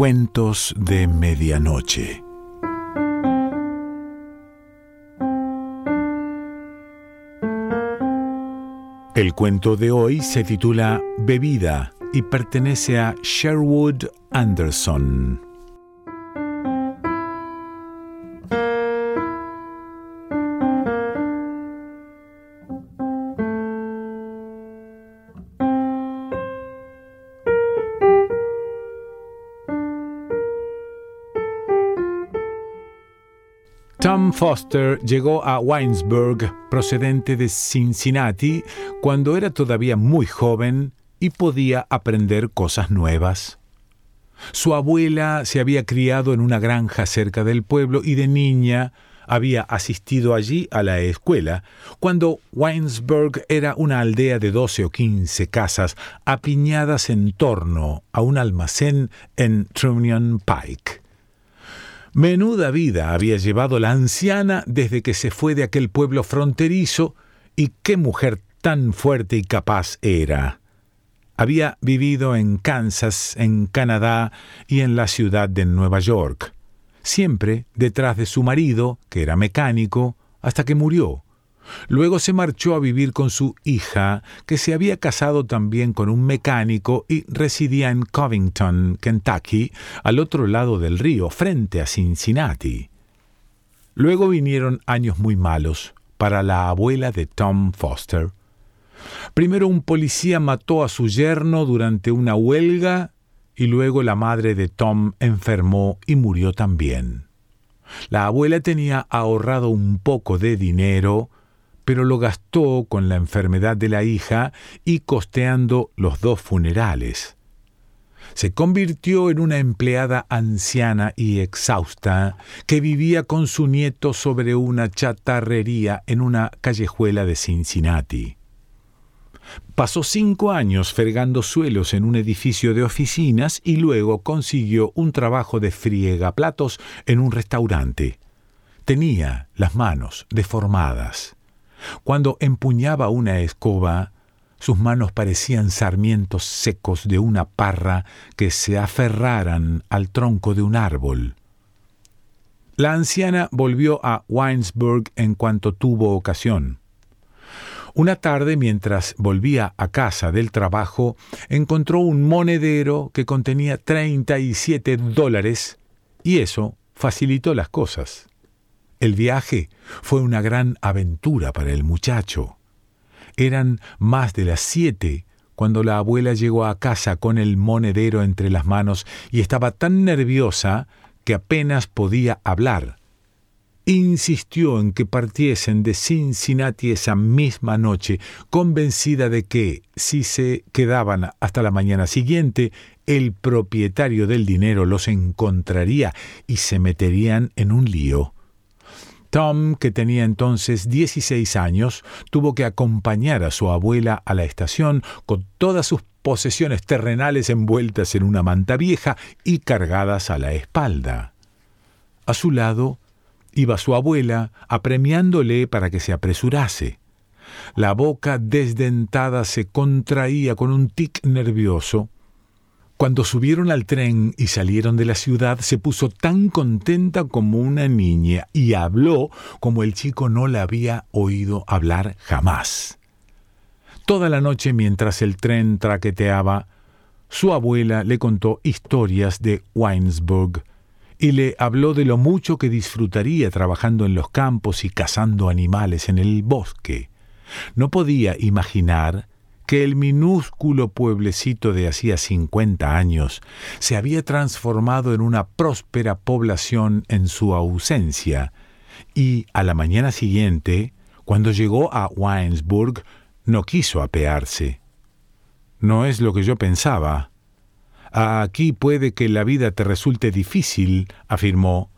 Cuentos de Medianoche. El cuento de hoy se titula Bebida y pertenece a Sherwood Anderson. Foster llegó a Winesburg procedente de Cincinnati cuando era todavía muy joven y podía aprender cosas nuevas. Su abuela se había criado en una granja cerca del pueblo y de niña había asistido allí a la escuela, cuando Winesburg era una aldea de doce o quince casas apiñadas en torno a un almacén en Trunion Pike. Menuda vida había llevado la anciana desde que se fue de aquel pueblo fronterizo y qué mujer tan fuerte y capaz era. Había vivido en Kansas, en Canadá y en la ciudad de Nueva York, siempre detrás de su marido, que era mecánico, hasta que murió. Luego se marchó a vivir con su hija, que se había casado también con un mecánico y residía en Covington, Kentucky, al otro lado del río, frente a Cincinnati. Luego vinieron años muy malos para la abuela de Tom Foster. Primero un policía mató a su yerno durante una huelga y luego la madre de Tom enfermó y murió también. La abuela tenía ahorrado un poco de dinero, pero lo gastó con la enfermedad de la hija y costeando los dos funerales. Se convirtió en una empleada anciana y exhausta que vivía con su nieto sobre una chatarrería en una callejuela de Cincinnati. Pasó cinco años fregando suelos en un edificio de oficinas y luego consiguió un trabajo de friegaplatos en un restaurante. Tenía las manos deformadas. Cuando empuñaba una escoba, sus manos parecían sarmientos secos de una parra que se aferraran al tronco de un árbol. La anciana volvió a Winesburg en cuanto tuvo ocasión. Una tarde, mientras volvía a casa del trabajo, encontró un monedero que contenía 37 dólares y eso facilitó las cosas. El viaje fue una gran aventura para el muchacho. Eran más de las siete cuando la abuela llegó a casa con el monedero entre las manos y estaba tan nerviosa que apenas podía hablar. Insistió en que partiesen de Cincinnati esa misma noche, convencida de que, si se quedaban hasta la mañana siguiente, el propietario del dinero los encontraría y se meterían en un lío. Tom, que tenía entonces 16 años, tuvo que acompañar a su abuela a la estación con todas sus posesiones terrenales envueltas en una manta vieja y cargadas a la espalda. A su lado iba su abuela, apremiándole para que se apresurase. La boca desdentada se contraía con un tic nervioso cuando subieron al tren y salieron de la ciudad, se puso tan contenta como una niña y habló como el chico no la había oído hablar jamás. Toda la noche mientras el tren traqueteaba, su abuela le contó historias de Weinsburg y le habló de lo mucho que disfrutaría trabajando en los campos y cazando animales en el bosque. No podía imaginar que el minúsculo pueblecito de hacía cincuenta años se había transformado en una próspera población en su ausencia, y a la mañana siguiente, cuando llegó a Weinsburg, no quiso apearse. No es lo que yo pensaba. Aquí puede que la vida te resulte difícil, afirmó.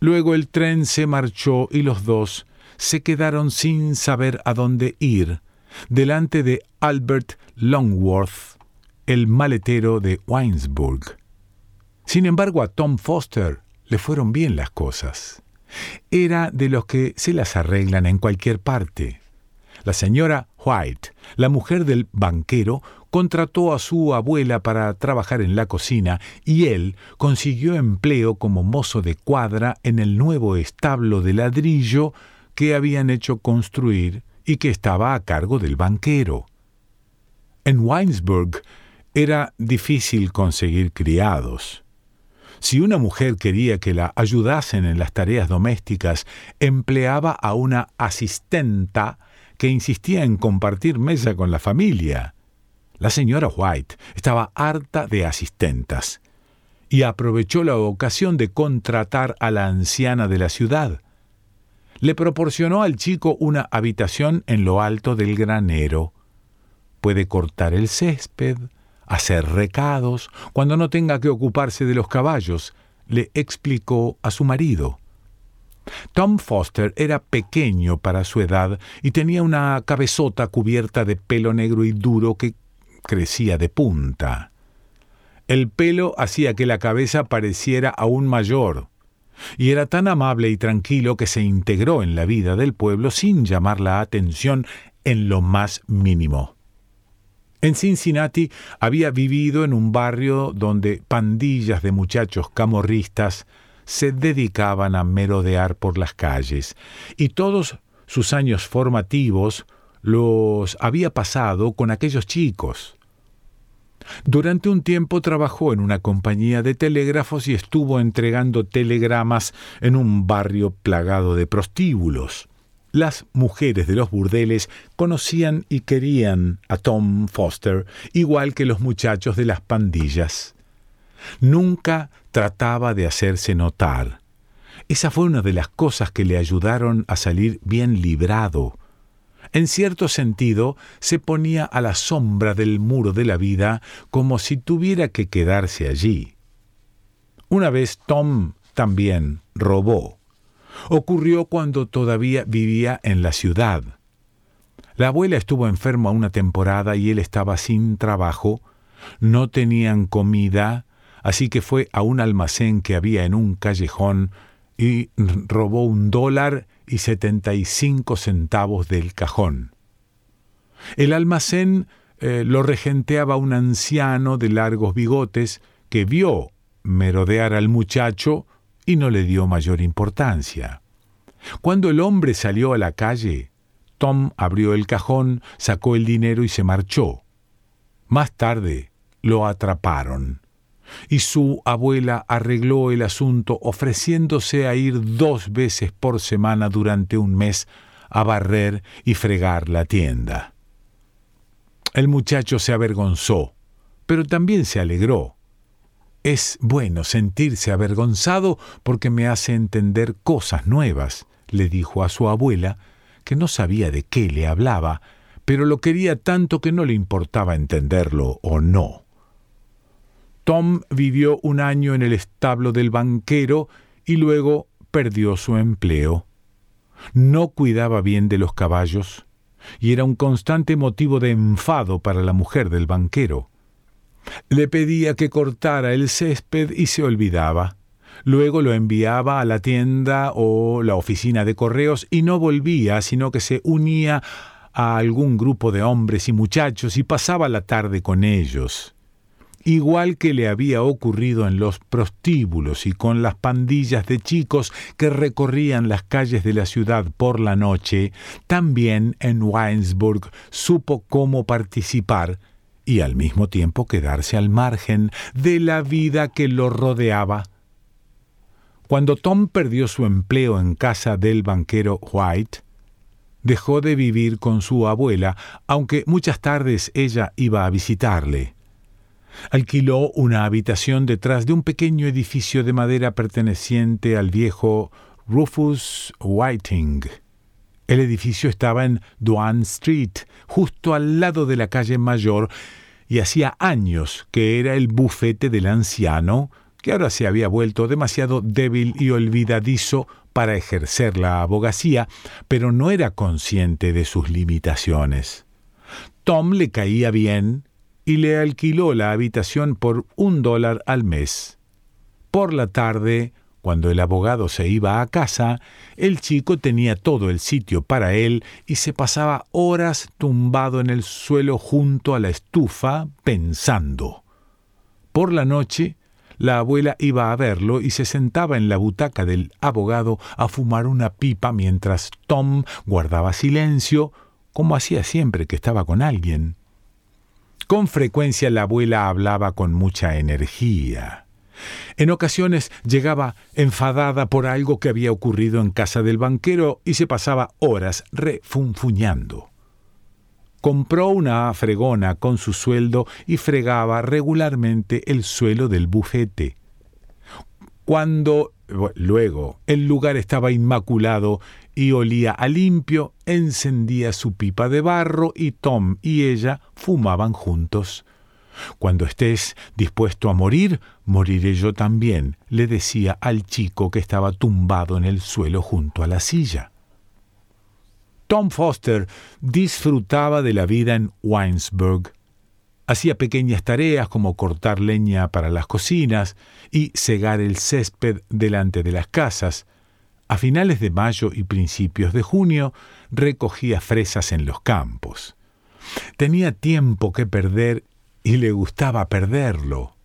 Luego el tren se marchó y los dos se quedaron sin saber a dónde ir delante de Albert Longworth, el maletero de Weinsburg. Sin embargo, a Tom Foster le fueron bien las cosas. Era de los que se las arreglan en cualquier parte. La señora White, la mujer del banquero, contrató a su abuela para trabajar en la cocina y él consiguió empleo como mozo de cuadra en el nuevo establo de ladrillo que habían hecho construir y que estaba a cargo del banquero. En Weinsburg era difícil conseguir criados. Si una mujer quería que la ayudasen en las tareas domésticas, empleaba a una asistenta que insistía en compartir mesa con la familia. La señora White estaba harta de asistentas y aprovechó la ocasión de contratar a la anciana de la ciudad. Le proporcionó al chico una habitación en lo alto del granero. Puede cortar el césped, hacer recados, cuando no tenga que ocuparse de los caballos, le explicó a su marido. Tom Foster era pequeño para su edad y tenía una cabezota cubierta de pelo negro y duro que crecía de punta. El pelo hacía que la cabeza pareciera aún mayor, y era tan amable y tranquilo que se integró en la vida del pueblo sin llamar la atención en lo más mínimo. En Cincinnati había vivido en un barrio donde pandillas de muchachos camorristas se dedicaban a merodear por las calles, y todos sus años formativos los había pasado con aquellos chicos. Durante un tiempo trabajó en una compañía de telégrafos y estuvo entregando telegramas en un barrio plagado de prostíbulos. Las mujeres de los burdeles conocían y querían a Tom Foster, igual que los muchachos de las pandillas. Nunca trataba de hacerse notar. Esa fue una de las cosas que le ayudaron a salir bien librado. En cierto sentido, se ponía a la sombra del muro de la vida como si tuviera que quedarse allí. Una vez Tom también robó. Ocurrió cuando todavía vivía en la ciudad. La abuela estuvo enferma una temporada y él estaba sin trabajo, no tenían comida, así que fue a un almacén que había en un callejón y robó un dólar y setenta y cinco centavos del cajón. El almacén eh, lo regenteaba un anciano de largos bigotes que vio merodear al muchacho y no le dio mayor importancia. Cuando el hombre salió a la calle, Tom abrió el cajón, sacó el dinero y se marchó. Más tarde lo atraparon y su abuela arregló el asunto ofreciéndose a ir dos veces por semana durante un mes a barrer y fregar la tienda. El muchacho se avergonzó, pero también se alegró. Es bueno sentirse avergonzado porque me hace entender cosas nuevas, le dijo a su abuela, que no sabía de qué le hablaba, pero lo quería tanto que no le importaba entenderlo o no. Tom vivió un año en el establo del banquero y luego perdió su empleo. No cuidaba bien de los caballos y era un constante motivo de enfado para la mujer del banquero. Le pedía que cortara el césped y se olvidaba. Luego lo enviaba a la tienda o la oficina de correos y no volvía, sino que se unía a algún grupo de hombres y muchachos y pasaba la tarde con ellos igual que le había ocurrido en los prostíbulos y con las pandillas de chicos que recorrían las calles de la ciudad por la noche, también en Weinsburg supo cómo participar y al mismo tiempo quedarse al margen de la vida que lo rodeaba. Cuando Tom perdió su empleo en casa del banquero White, dejó de vivir con su abuela, aunque muchas tardes ella iba a visitarle alquiló una habitación detrás de un pequeño edificio de madera perteneciente al viejo Rufus Whiting. El edificio estaba en Duane Street, justo al lado de la calle Mayor, y hacía años que era el bufete del anciano, que ahora se había vuelto demasiado débil y olvidadizo para ejercer la abogacía, pero no era consciente de sus limitaciones. Tom le caía bien y le alquiló la habitación por un dólar al mes. Por la tarde, cuando el abogado se iba a casa, el chico tenía todo el sitio para él y se pasaba horas tumbado en el suelo junto a la estufa pensando. Por la noche, la abuela iba a verlo y se sentaba en la butaca del abogado a fumar una pipa mientras Tom guardaba silencio, como hacía siempre que estaba con alguien. Con frecuencia la abuela hablaba con mucha energía. En ocasiones llegaba enfadada por algo que había ocurrido en casa del banquero y se pasaba horas refunfuñando. Compró una fregona con su sueldo y fregaba regularmente el suelo del bufete. Cuando luego el lugar estaba inmaculado y olía a limpio, encendía su pipa de barro y Tom y ella fumaban juntos. Cuando estés dispuesto a morir, moriré yo también, le decía al chico que estaba tumbado en el suelo junto a la silla. Tom Foster disfrutaba de la vida en Winesburg. Hacía pequeñas tareas como cortar leña para las cocinas y cegar el césped delante de las casas. A finales de mayo y principios de junio recogía fresas en los campos. Tenía tiempo que perder y le gustaba perderlo.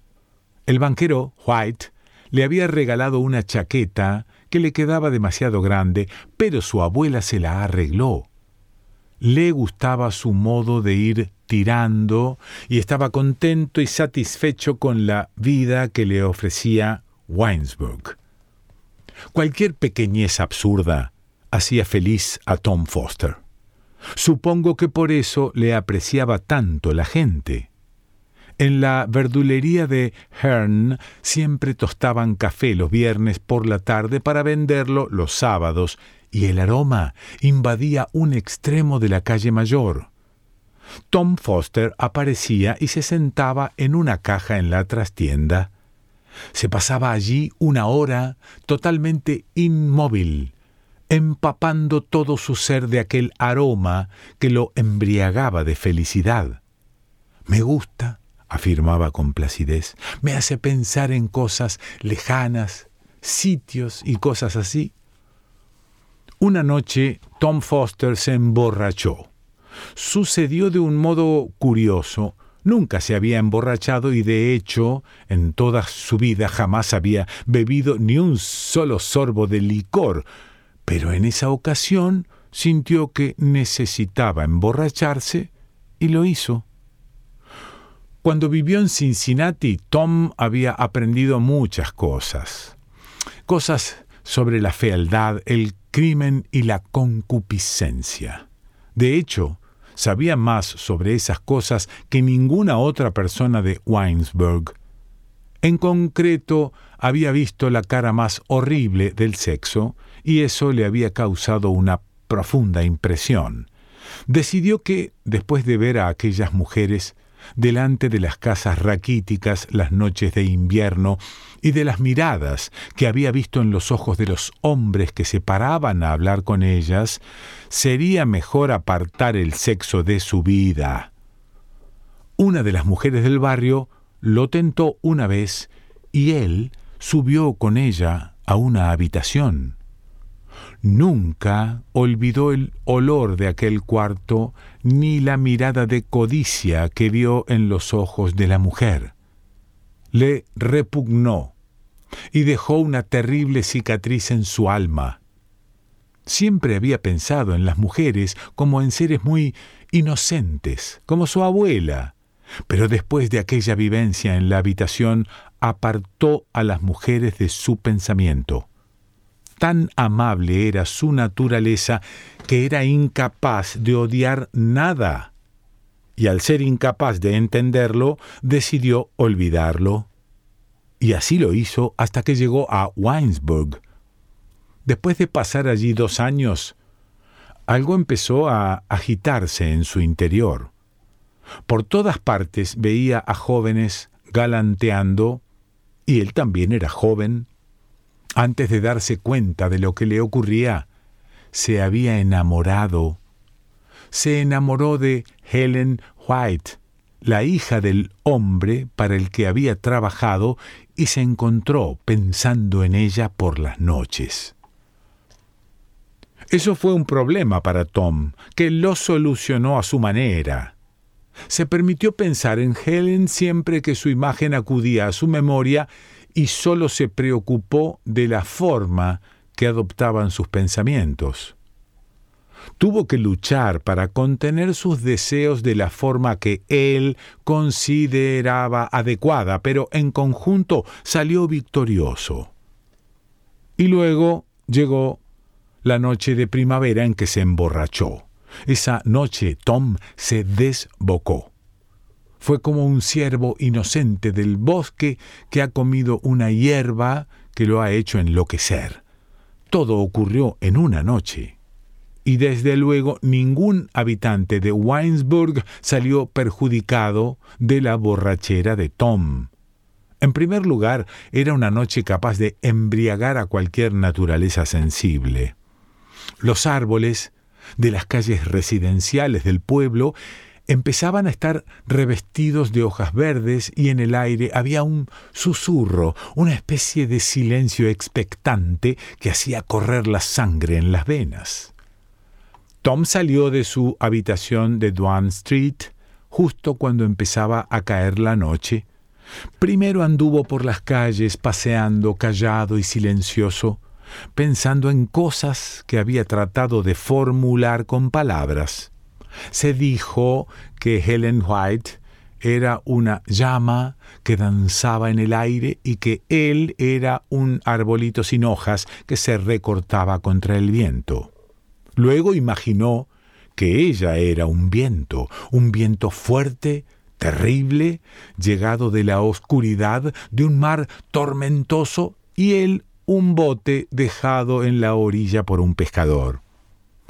El banquero, White, le había regalado una chaqueta que le quedaba demasiado grande, pero su abuela se la arregló. Le gustaba su modo de ir tirando y estaba contento y satisfecho con la vida que le ofrecía Winesburg. Cualquier pequeñez absurda hacía feliz a Tom Foster. Supongo que por eso le apreciaba tanto la gente. En la verdulería de Hearn siempre tostaban café los viernes por la tarde para venderlo los sábados, y el aroma invadía un extremo de la calle mayor. Tom Foster aparecía y se sentaba en una caja en la trastienda. Se pasaba allí una hora totalmente inmóvil, empapando todo su ser de aquel aroma que lo embriagaba de felicidad. Me gusta, afirmaba con placidez, me hace pensar en cosas lejanas, sitios y cosas así. Una noche Tom Foster se emborrachó. Sucedió de un modo curioso. Nunca se había emborrachado y de hecho en toda su vida jamás había bebido ni un solo sorbo de licor, pero en esa ocasión sintió que necesitaba emborracharse y lo hizo. Cuando vivió en Cincinnati, Tom había aprendido muchas cosas. Cosas sobre la fealdad, el crimen y la concupiscencia. De hecho, sabía más sobre esas cosas que ninguna otra persona de Weinsberg. En concreto, había visto la cara más horrible del sexo y eso le había causado una profunda impresión. Decidió que, después de ver a aquellas mujeres, delante de las casas raquíticas las noches de invierno y de las miradas que había visto en los ojos de los hombres que se paraban a hablar con ellas, sería mejor apartar el sexo de su vida. Una de las mujeres del barrio lo tentó una vez y él subió con ella a una habitación. Nunca olvidó el olor de aquel cuarto ni la mirada de codicia que vio en los ojos de la mujer. Le repugnó y dejó una terrible cicatriz en su alma. Siempre había pensado en las mujeres como en seres muy inocentes, como su abuela, pero después de aquella vivencia en la habitación apartó a las mujeres de su pensamiento. Tan amable era su naturaleza que era incapaz de odiar nada. Y al ser incapaz de entenderlo, decidió olvidarlo. Y así lo hizo hasta que llegó a Weinsburg. Después de pasar allí dos años, algo empezó a agitarse en su interior. Por todas partes veía a jóvenes galanteando, y él también era joven, antes de darse cuenta de lo que le ocurría, se había enamorado. Se enamoró de Helen White, la hija del hombre para el que había trabajado, y se encontró pensando en ella por las noches. Eso fue un problema para Tom, que lo solucionó a su manera. Se permitió pensar en Helen siempre que su imagen acudía a su memoria y solo se preocupó de la forma que adoptaban sus pensamientos. Tuvo que luchar para contener sus deseos de la forma que él consideraba adecuada, pero en conjunto salió victorioso. Y luego llegó la noche de primavera en que se emborrachó. Esa noche Tom se desbocó. Fue como un ciervo inocente del bosque que ha comido una hierba que lo ha hecho enloquecer. Todo ocurrió en una noche. Y desde luego ningún habitante de Weinsburg salió perjudicado de la borrachera de Tom. En primer lugar, era una noche capaz de embriagar a cualquier naturaleza sensible. Los árboles de las calles residenciales del pueblo empezaban a estar revestidos de hojas verdes y en el aire había un susurro, una especie de silencio expectante que hacía correr la sangre en las venas. Tom salió de su habitación de Duane Street justo cuando empezaba a caer la noche. Primero anduvo por las calles paseando callado y silencioso, pensando en cosas que había tratado de formular con palabras. Se dijo que Helen White era una llama que danzaba en el aire y que él era un arbolito sin hojas que se recortaba contra el viento. Luego imaginó que ella era un viento, un viento fuerte, terrible, llegado de la oscuridad de un mar tormentoso, y él un bote dejado en la orilla por un pescador.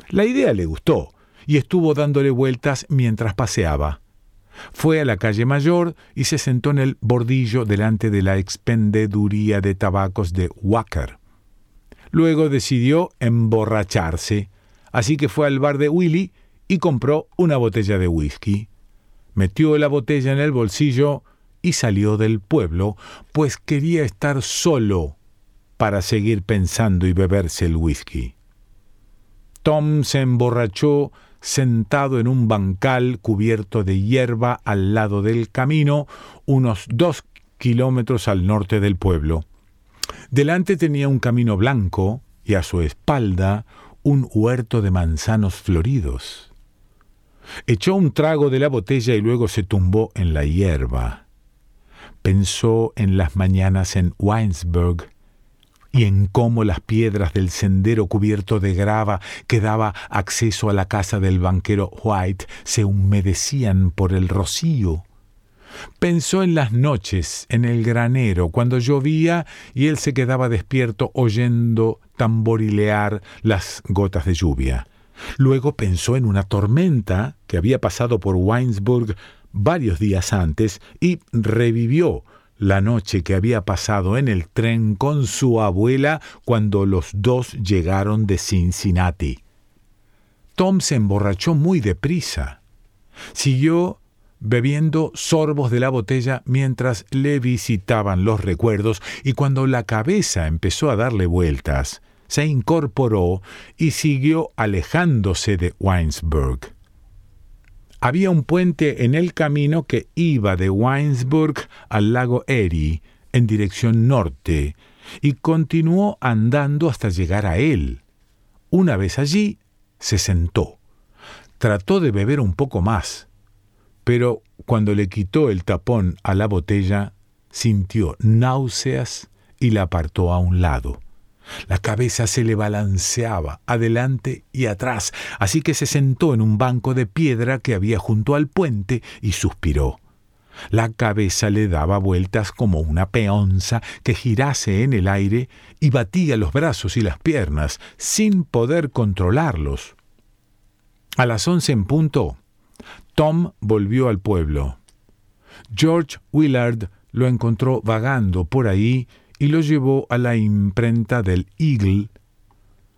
La idea le gustó y estuvo dándole vueltas mientras paseaba. Fue a la calle mayor y se sentó en el bordillo delante de la expendeduría de tabacos de Wacker. Luego decidió emborracharse, así que fue al bar de Willy y compró una botella de whisky. Metió la botella en el bolsillo y salió del pueblo, pues quería estar solo para seguir pensando y beberse el whisky. Tom se emborrachó sentado en un bancal cubierto de hierba al lado del camino, unos dos kilómetros al norte del pueblo. Delante tenía un camino blanco y a su espalda un huerto de manzanos floridos. Echó un trago de la botella y luego se tumbó en la hierba. Pensó en las mañanas en Weinsberg y en cómo las piedras del sendero cubierto de grava que daba acceso a la casa del banquero White se humedecían por el rocío. Pensó en las noches en el granero, cuando llovía y él se quedaba despierto oyendo tamborilear las gotas de lluvia. Luego pensó en una tormenta que había pasado por Weinsburg varios días antes y revivió la noche que había pasado en el tren con su abuela cuando los dos llegaron de Cincinnati. Tom se emborrachó muy deprisa. Siguió bebiendo sorbos de la botella mientras le visitaban los recuerdos y cuando la cabeza empezó a darle vueltas, se incorporó y siguió alejándose de Weinsberg. Había un puente en el camino que iba de Weinsburg al lago Erie en dirección norte y continuó andando hasta llegar a él. Una vez allí, se sentó. Trató de beber un poco más, pero cuando le quitó el tapón a la botella, sintió náuseas y la apartó a un lado. La cabeza se le balanceaba adelante y atrás, así que se sentó en un banco de piedra que había junto al puente y suspiró. La cabeza le daba vueltas como una peonza que girase en el aire y batía los brazos y las piernas sin poder controlarlos. A las once en punto, Tom volvió al pueblo. George Willard lo encontró vagando por ahí y lo llevó a la imprenta del Eagle.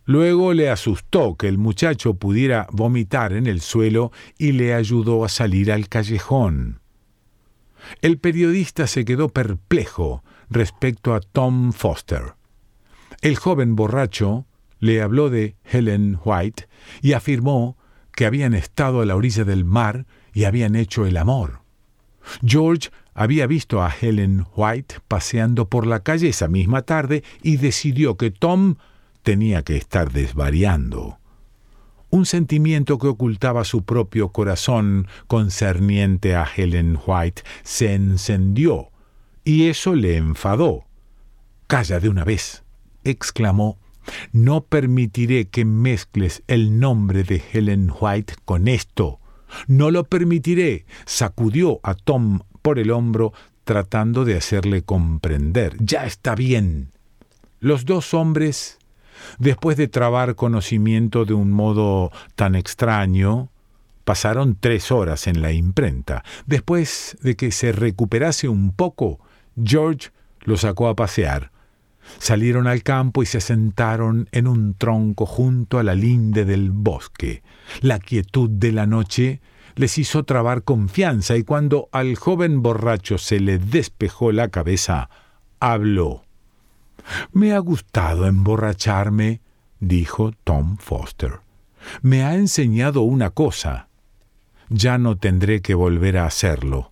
Luego le asustó que el muchacho pudiera vomitar en el suelo y le ayudó a salir al callejón. El periodista se quedó perplejo respecto a Tom Foster. El joven borracho le habló de Helen White y afirmó que habían estado a la orilla del mar y habían hecho el amor. George había visto a Helen White paseando por la calle esa misma tarde y decidió que Tom tenía que estar desvariando. Un sentimiento que ocultaba su propio corazón concerniente a Helen White se encendió, y eso le enfadó. Calla de una vez, exclamó. No permitiré que mezcles el nombre de Helen White con esto. No lo permitiré. sacudió a Tom por el hombro, tratando de hacerle comprender. Ya está bien. Los dos hombres, después de trabar conocimiento de un modo tan extraño, pasaron tres horas en la imprenta. Después de que se recuperase un poco, George lo sacó a pasear. Salieron al campo y se sentaron en un tronco junto a la linde del bosque. La quietud de la noche les hizo trabar confianza y cuando al joven borracho se le despejó la cabeza, habló. Me ha gustado emborracharme, dijo Tom Foster. Me ha enseñado una cosa. Ya no tendré que volver a hacerlo.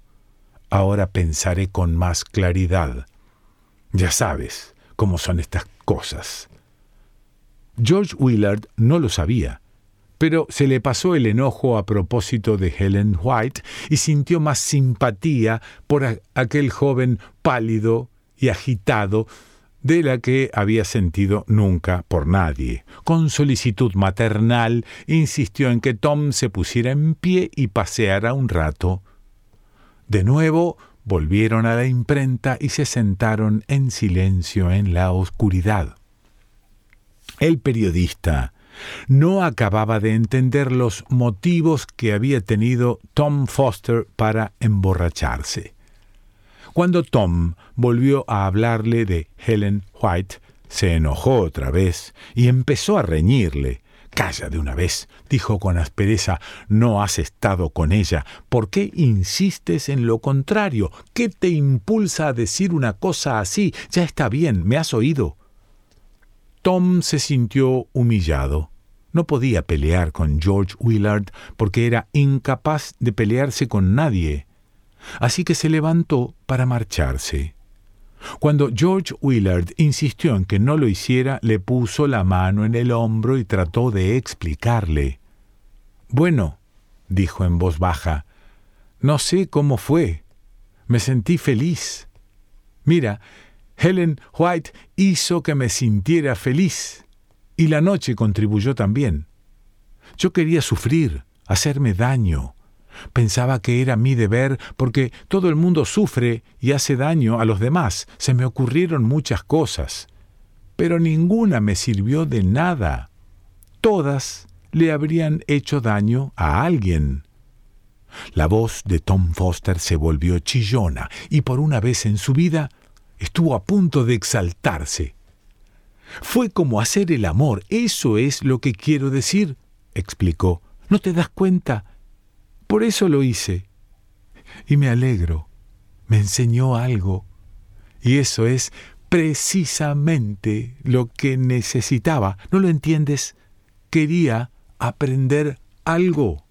Ahora pensaré con más claridad. Ya sabes cómo son estas cosas. George Willard no lo sabía pero se le pasó el enojo a propósito de Helen White y sintió más simpatía por aquel joven pálido y agitado de la que había sentido nunca por nadie. Con solicitud maternal insistió en que Tom se pusiera en pie y paseara un rato. De nuevo volvieron a la imprenta y se sentaron en silencio en la oscuridad. El periodista, no acababa de entender los motivos que había tenido Tom Foster para emborracharse. Cuando Tom volvió a hablarle de Helen White, se enojó otra vez y empezó a reñirle. Calla de una vez, dijo con aspereza, no has estado con ella. ¿Por qué insistes en lo contrario? ¿Qué te impulsa a decir una cosa así? Ya está bien, me has oído. Tom se sintió humillado. No podía pelear con George Willard porque era incapaz de pelearse con nadie. Así que se levantó para marcharse. Cuando George Willard insistió en que no lo hiciera, le puso la mano en el hombro y trató de explicarle. Bueno, dijo en voz baja, no sé cómo fue. Me sentí feliz. Mira, Helen White hizo que me sintiera feliz. Y la noche contribuyó también. Yo quería sufrir, hacerme daño. Pensaba que era mi deber porque todo el mundo sufre y hace daño a los demás. Se me ocurrieron muchas cosas, pero ninguna me sirvió de nada. Todas le habrían hecho daño a alguien. La voz de Tom Foster se volvió chillona y por una vez en su vida estuvo a punto de exaltarse. Fue como hacer el amor, eso es lo que quiero decir, explicó. ¿No te das cuenta? Por eso lo hice. Y me alegro. Me enseñó algo. Y eso es precisamente lo que necesitaba. ¿No lo entiendes? Quería aprender algo.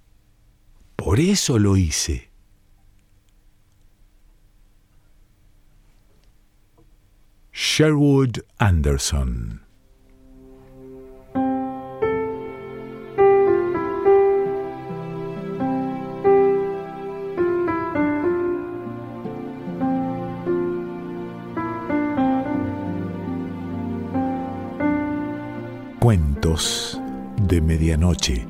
Por eso lo hice. Sherwood Anderson. Cuentos de Medianoche.